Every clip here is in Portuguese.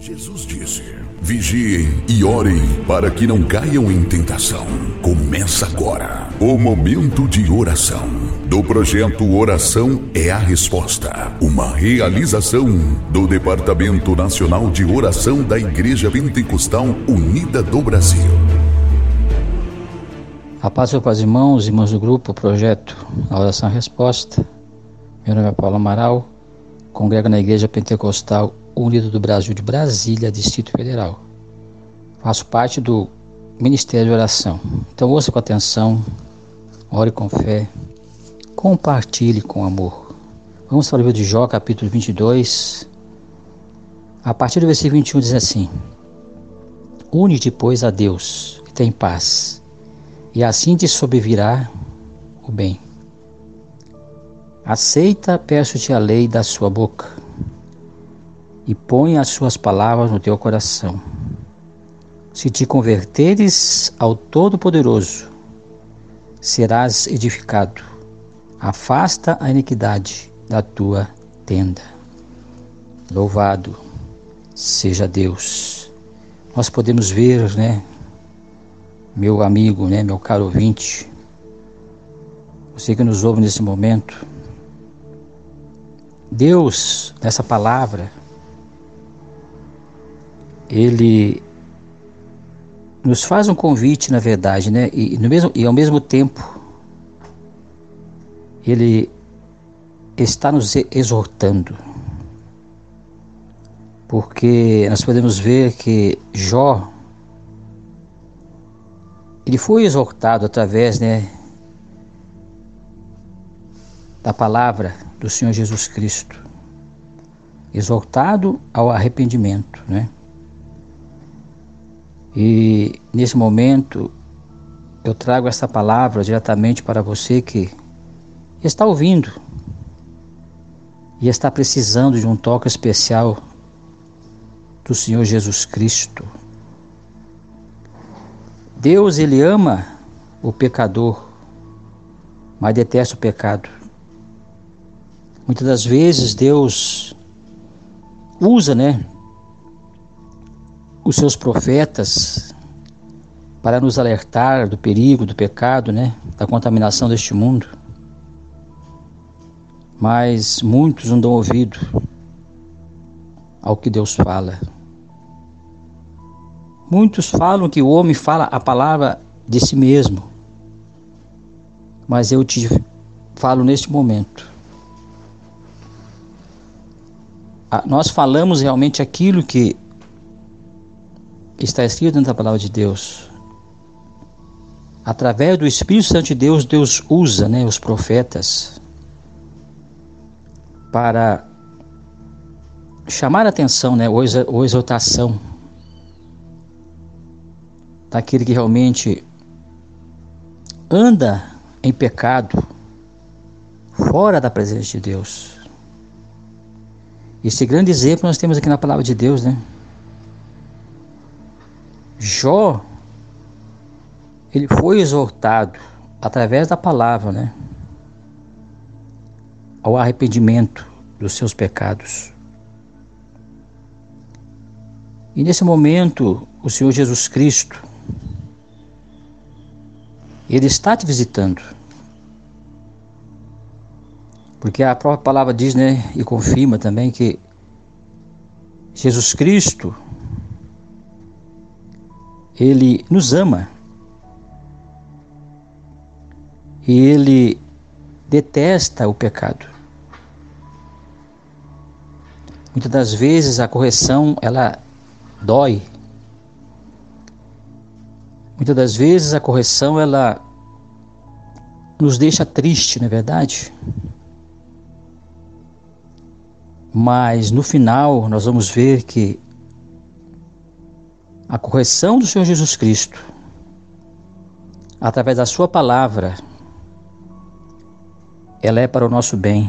Jesus disse: Vigiem e orem para que não caiam em tentação. Começa agora o momento de oração do projeto Oração é a Resposta, uma realização do Departamento Nacional de Oração da Igreja Pentecostal Unida do Brasil. A paz para os irmãos, irmãos do grupo, projeto A Oração é a Resposta. Meu nome é Paulo Amaral, congrego na Igreja Pentecostal Unido do Brasil de Brasília, Distrito Federal. Faço parte do Ministério de Oração. Então ouça com atenção, ore com fé, compartilhe com amor. Vamos para o livro de Jó, capítulo 22. A partir do versículo 21 diz assim: Une-te, pois, a Deus e tem paz, e assim te sobrevirá o bem. Aceita, peço-te a lei da sua boca e põe as suas palavras no teu coração. Se te converteres ao Todo-Poderoso, serás edificado. Afasta a iniquidade da tua tenda. Louvado seja Deus. Nós podemos ver, né, meu amigo, né, meu caro ouvinte, você que nos ouve nesse momento, Deus, nessa palavra, ele nos faz um convite, na verdade, né? E, no mesmo, e ao mesmo tempo, ele está nos exortando. Porque nós podemos ver que Jó, ele foi exortado através, né, da palavra do Senhor Jesus Cristo. Exortado ao arrependimento, né? E nesse momento eu trago essa palavra diretamente para você que está ouvindo e está precisando de um toque especial do Senhor Jesus Cristo. Deus, Ele ama o pecador, mas detesta o pecado. Muitas das vezes Deus usa, né, os seus profetas para nos alertar do perigo, do pecado, né, da contaminação deste mundo. Mas muitos não dão ouvido ao que Deus fala. Muitos falam que o homem fala a palavra de si mesmo. Mas eu te falo neste momento. Nós falamos realmente aquilo que está escrito dentro da palavra de Deus. Através do Espírito Santo de Deus, Deus usa né, os profetas para chamar a atenção, né, ou exaltação daquele que realmente anda em pecado, fora da presença de Deus. Esse grande exemplo nós temos aqui na palavra de Deus, né? Jó, ele foi exortado através da palavra, né? Ao arrependimento dos seus pecados. E nesse momento, o Senhor Jesus Cristo, Ele está te visitando. Porque a própria palavra diz, né, e confirma também que Jesus Cristo, ele nos ama. E ele detesta o pecado. Muitas das vezes a correção ela dói. Muitas das vezes a correção ela nos deixa triste, não é verdade? Mas no final nós vamos ver que a correção do Senhor Jesus Cristo, através da Sua palavra, ela é para o nosso bem.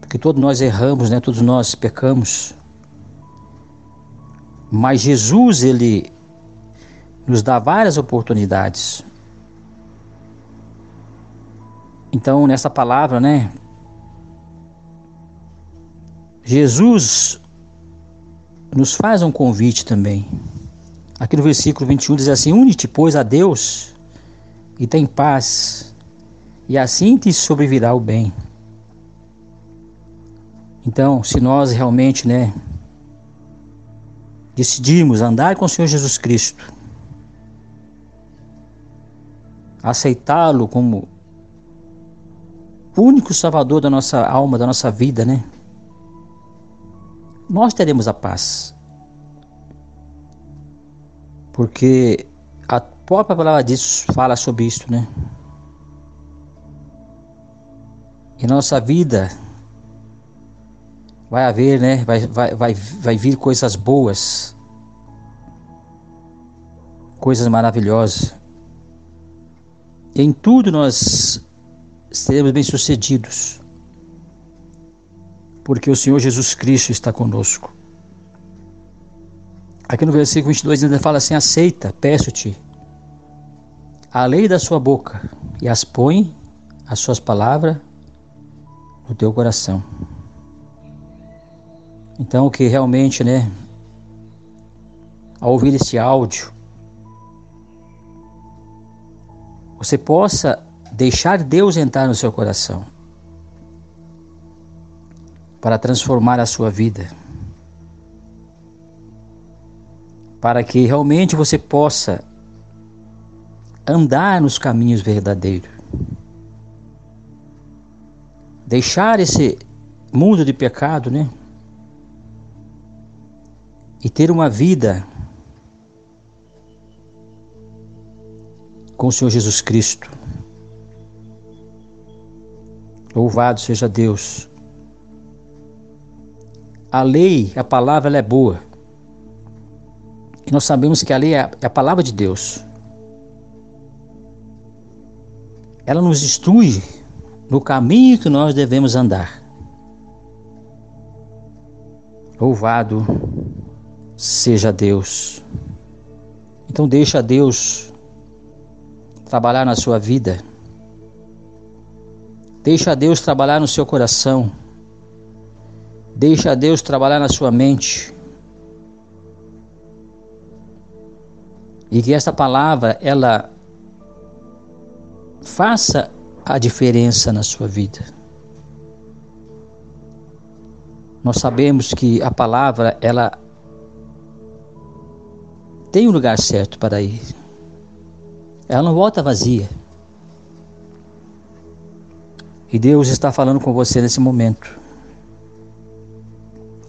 Porque todos nós erramos, né? Todos nós pecamos. Mas Jesus, ele nos dá várias oportunidades. Então, nessa palavra, né? Jesus nos faz um convite também. Aqui no versículo 21 diz assim: Une-te, pois, a Deus e tem paz, e assim te sobrevirá o bem. Então, se nós realmente, né, decidimos andar com o Senhor Jesus Cristo, aceitá-lo como único salvador da nossa alma, da nossa vida, né? Nós teremos a paz. Porque a própria palavra diz, fala sobre isso, né? Em nossa vida vai haver, né? Vai, vai, vai, vai vir coisas boas, coisas maravilhosas. Em tudo nós seremos bem-sucedidos, porque o Senhor Jesus Cristo está conosco. Aqui no versículo 22 ainda fala assim: Aceita, peço-te, a lei da sua boca e as põe, as suas palavras, no teu coração. Então, que realmente, né, ao ouvir este áudio, você possa deixar Deus entrar no seu coração para transformar a sua vida, para que realmente você possa andar nos caminhos verdadeiros, deixar esse mundo de pecado, né? E ter uma vida com o Senhor Jesus Cristo. Louvado seja Deus. A lei, a palavra, ela é boa. E nós sabemos que a lei é a palavra de Deus. Ela nos instrui no caminho que nós devemos andar. Louvado seja Deus. Então deixa Deus trabalhar na sua vida. Deixa Deus trabalhar no seu coração. Deixa Deus trabalhar na sua mente. E que esta palavra ela faça a diferença na sua vida. Nós sabemos que a palavra ela tem um lugar certo para ir. Ela não volta vazia. E Deus está falando com você nesse momento.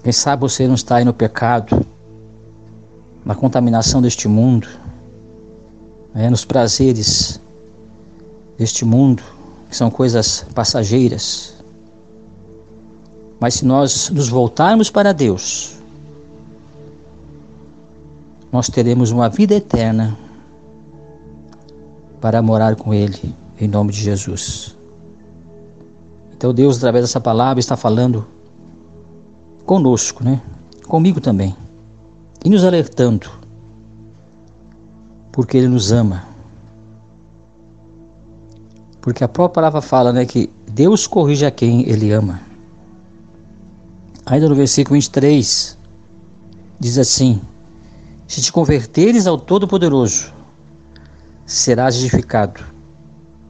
Quem sabe você não está aí no pecado, na contaminação deste mundo, né, nos prazeres deste mundo, que são coisas passageiras. Mas se nós nos voltarmos para Deus, nós teremos uma vida eterna para morar com Ele, em nome de Jesus. Então Deus, através dessa palavra, está falando conosco, né? Comigo também. E nos alertando. Porque Ele nos ama. Porque a própria palavra fala, né, que Deus corrige a quem Ele ama. Ainda no versículo 23, diz assim: Se te converteres ao Todo-Poderoso, serás edificado.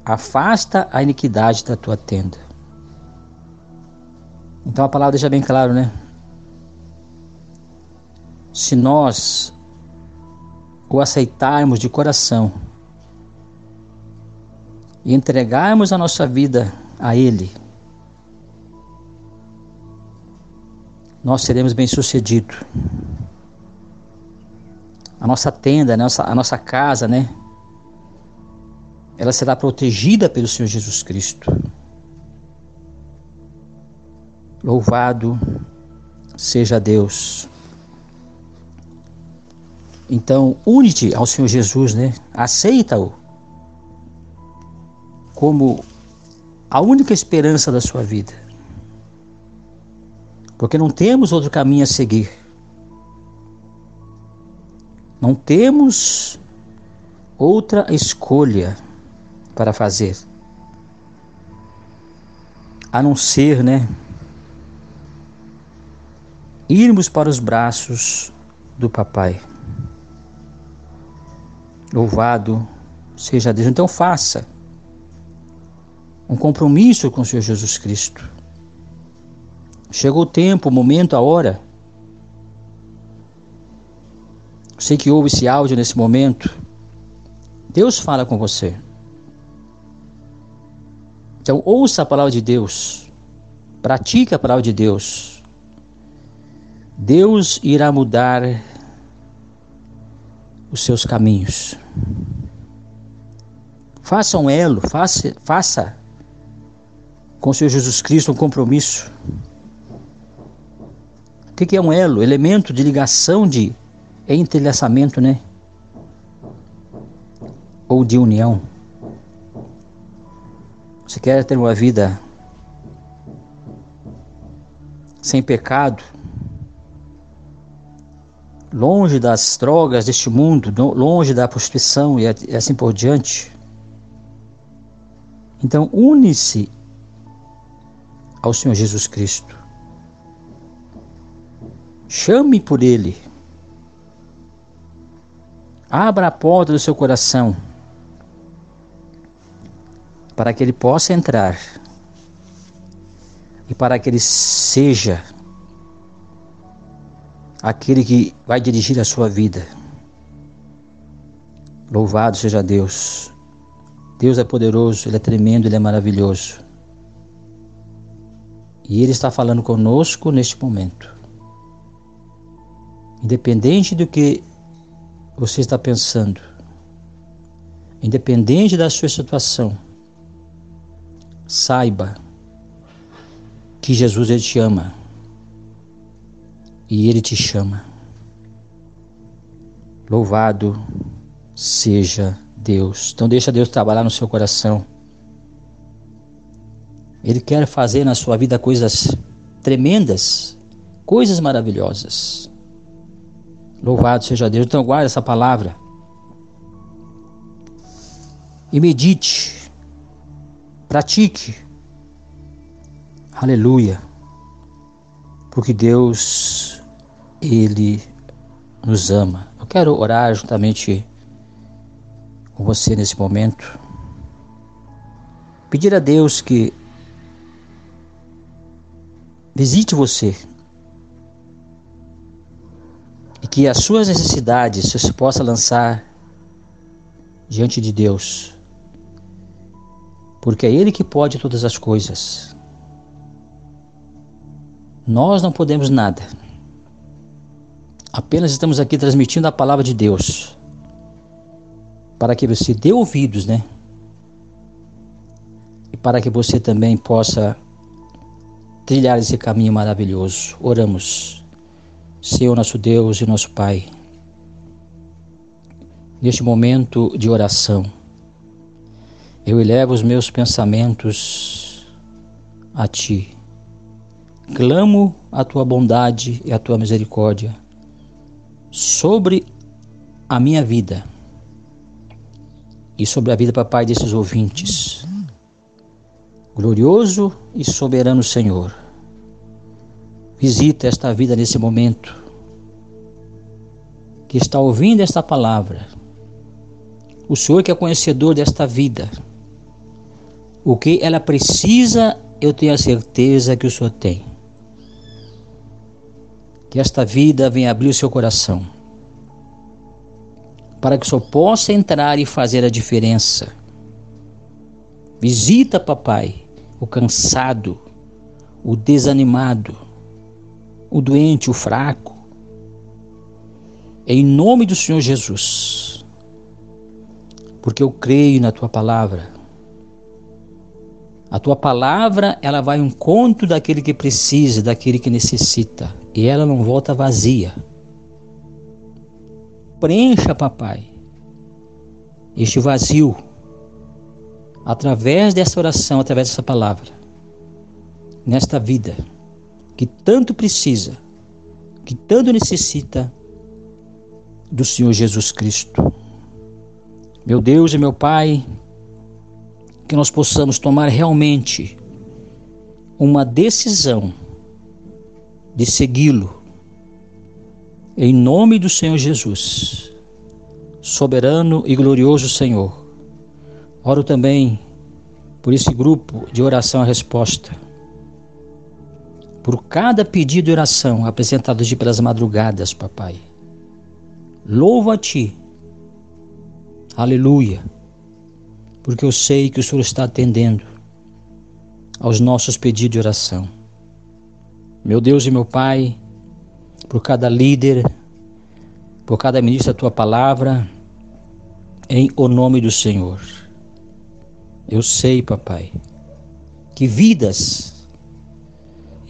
Afasta a iniquidade da tua tenda. Então a palavra deixa bem claro, né? Se nós o aceitarmos de coração e entregarmos a nossa vida a Ele, nós seremos bem-sucedidos. A nossa tenda, a nossa, a nossa casa, né? Ela será protegida pelo Senhor Jesus Cristo. Louvado seja Deus. Então, une-te ao Senhor Jesus, né? Aceita-o como a única esperança da sua vida. Porque não temos outro caminho a seguir. Não temos outra escolha para fazer. A não ser, né? irmos para os braços do papai. Louvado seja Deus. Então faça um compromisso com o Senhor Jesus Cristo. Chegou o tempo, o momento, a hora. Sei que ouve esse áudio nesse momento. Deus fala com você. Então, ouça a palavra de Deus. Pratique a palavra de Deus. Deus irá mudar os seus caminhos. Faça um elo, faça, faça com o Senhor Jesus Cristo um compromisso. O que é um elo? Elemento de ligação, de entrelaçamento, né? Ou de união. Você quer ter uma vida sem pecado, longe das drogas deste mundo, longe da prostituição e assim por diante. Então, une-se ao Senhor Jesus Cristo. Chame por Ele. Abra a porta do seu coração para que Ele possa entrar e para que Ele seja aquele que vai dirigir a sua vida. Louvado seja Deus. Deus é poderoso, Ele é tremendo, Ele é maravilhoso. E Ele está falando conosco neste momento. Independente do que você está pensando, independente da sua situação, saiba que Jesus ele te ama e ele te chama. Louvado seja Deus. Então deixa Deus trabalhar no seu coração. Ele quer fazer na sua vida coisas tremendas, coisas maravilhosas. Louvado seja Deus. Então guarde essa palavra. E medite. Pratique. Aleluia. Porque Deus, Ele nos ama. Eu quero orar juntamente com você nesse momento. Pedir a Deus que visite você e que as suas necessidades você possa lançar diante de Deus, porque é Ele que pode todas as coisas. Nós não podemos nada. Apenas estamos aqui transmitindo a palavra de Deus para que você dê ouvidos, né? E para que você também possa trilhar esse caminho maravilhoso. Oramos, Senhor nosso Deus e nosso Pai, neste momento de oração, eu elevo os meus pensamentos a Ti. Clamo a Tua bondade e a Tua misericórdia sobre a minha vida e sobre a vida, Papai, desses ouvintes glorioso e soberano Senhor. Visita esta vida nesse momento, que está ouvindo esta palavra. O Senhor que é conhecedor desta vida. O que ela precisa, eu tenho a certeza que o Senhor tem. Que esta vida venha abrir o seu coração. Para que o Senhor possa entrar e fazer a diferença. Visita, papai, o cansado, o desanimado, o doente, o fraco. Em nome do Senhor Jesus, porque eu creio na tua palavra. A tua palavra, ela vai ao encontro daquele que precisa, daquele que necessita, e ela não volta vazia. Preencha, papai, este vazio através dessa oração, através dessa palavra, nesta vida que tanto precisa, que tanto necessita do Senhor Jesus Cristo. Meu Deus e meu Pai, que nós possamos tomar realmente uma decisão de segui-lo, Em nome do Senhor Jesus, soberano e glorioso Senhor, oro também por esse grupo de oração à resposta, por cada pedido de oração apresentado de pelas madrugadas, papai. Louvo a Ti, aleluia, porque eu sei que o Senhor está atendendo aos nossos pedidos de oração. Meu Deus e meu Pai, por cada líder, por cada ministro da tua palavra, em o nome do Senhor. Eu sei, papai, que vidas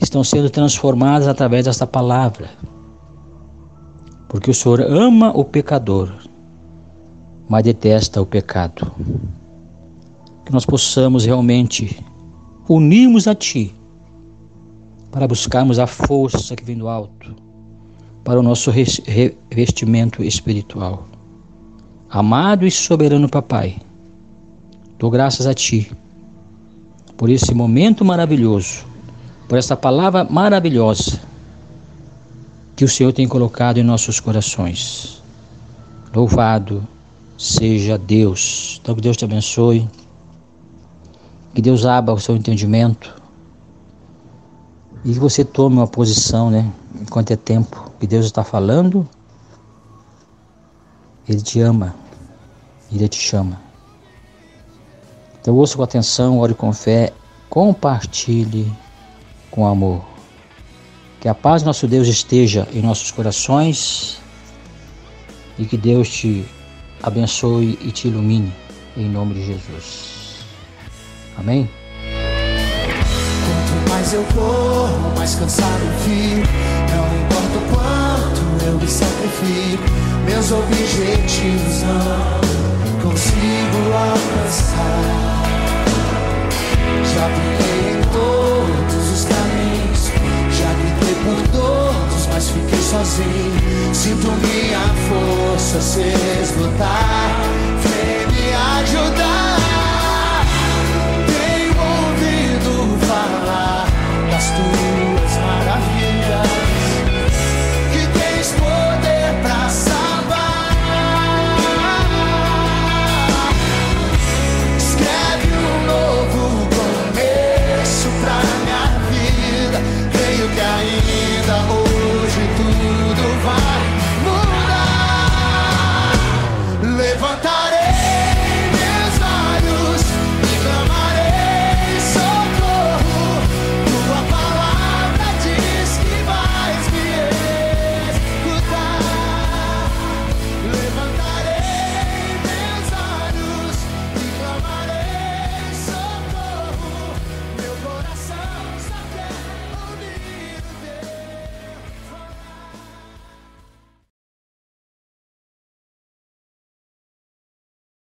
estão sendo transformadas através desta palavra. Porque o Senhor ama o pecador, mas detesta o pecado. Que nós possamos realmente unirmos a Ti para buscarmos a força que vem do alto para o nosso revestimento espiritual. Amado e soberano Papai, dou graças a Ti por esse momento maravilhoso, por essa palavra maravilhosa que o Senhor tem colocado em nossos corações. Louvado seja Deus. Então que Deus te abençoe. Que Deus abra o seu entendimento e que você tome uma posição, né? Enquanto é tempo que Deus está falando, Ele te ama, Ele te chama. Então ouça com atenção, ore com fé, compartilhe com amor. Que a paz do nosso Deus esteja em nossos corações e que Deus te abençoe e te ilumine em nome de Jesus. Amém? Mais eu corro, mais cansado fico. Não importa o quanto eu me sacrifico, meus objetivos não consigo alcançar. Já briguei em todos os caminhos, já gritei por todos, mas fiquei sozinho. Sinto minha força se esgotar